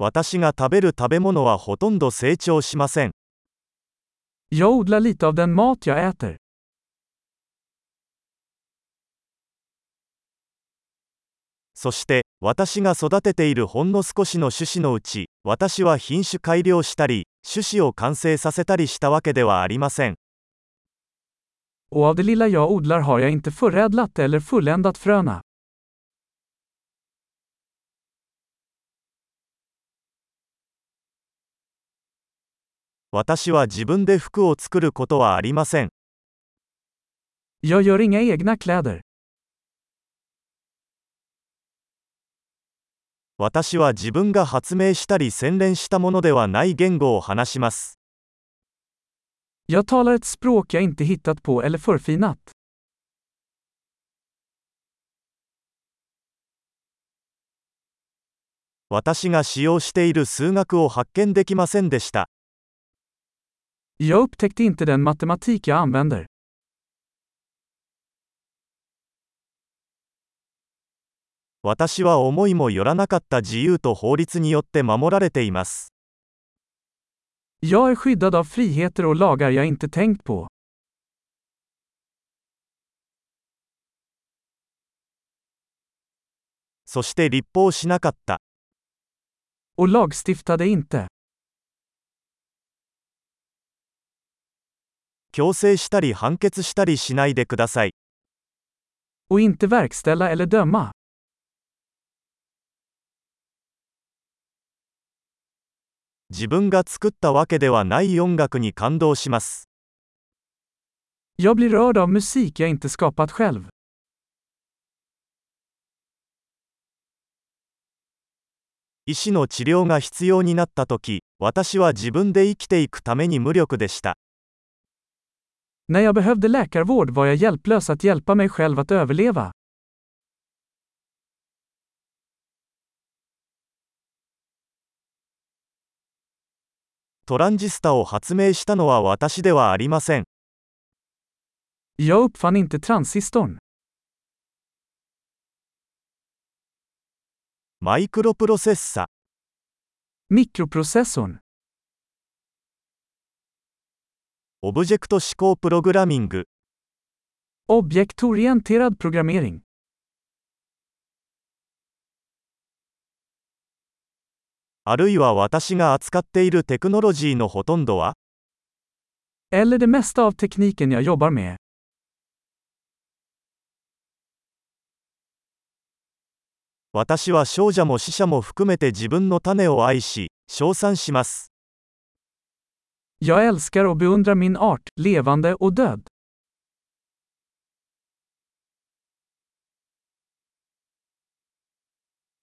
私が食べる食べ物はほとんど成長しません。そして私が育てているほんの少しの種子のうち私は品種改良したり種子を完成させたりしたわけではありません。私は自分で服を作ることはありません。Jag gör inga egna kläder. 私は自分が発明したり洗練したものではない言語を話します。Jag talar ett språk jag inte hittat på eller förfinat. 私が使用している数学を発見できませんでした。Jag upptäckte inte den matematik jag använder. 私は思いもよらなかった自由と法律によって守られています。Jag är skyddad av friheter och lagar jag inte tänkt på. そして立法しなかった。Och lagstiftade inte. 強制したり判決したりしないでください。Och inte verkställa eller döma. 自分が作ったわけではない音楽に感動します。Jag blir rörd av musik jag inte skapat själv. 医師の治療が必要になったとき、私は自分で生きていくために無力でした。När jag behövde läkarvård var jag hjälplös att hjälpa mig själv att överleva. トランジスタを発明したのは私ではありません。Jag uppfann inte transistorn. マイクロプロセッサ、Mikroprocessorn. オブジェクト思考プログラミング、Objektorienterad programmering. あるいは私が扱っているテクノロジーのほとんどは Eller det mesta av tekniken jag jobbar med. 私は少女も死者も含めて自分の種を愛し、称賛します。Jag älskar och beundrar min art, levande och död.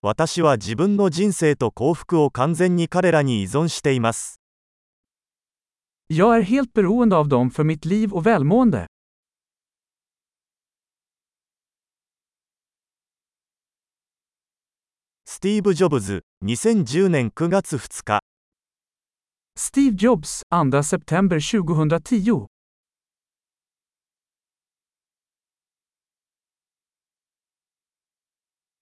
私は自分の人生と幸福を完全に彼らに依存しています。Jag är helt beroende av dem för mitt liv och välmående. スティーブ・ジョブズ、2010年9月2日。Steve Jobs, 2 september 2010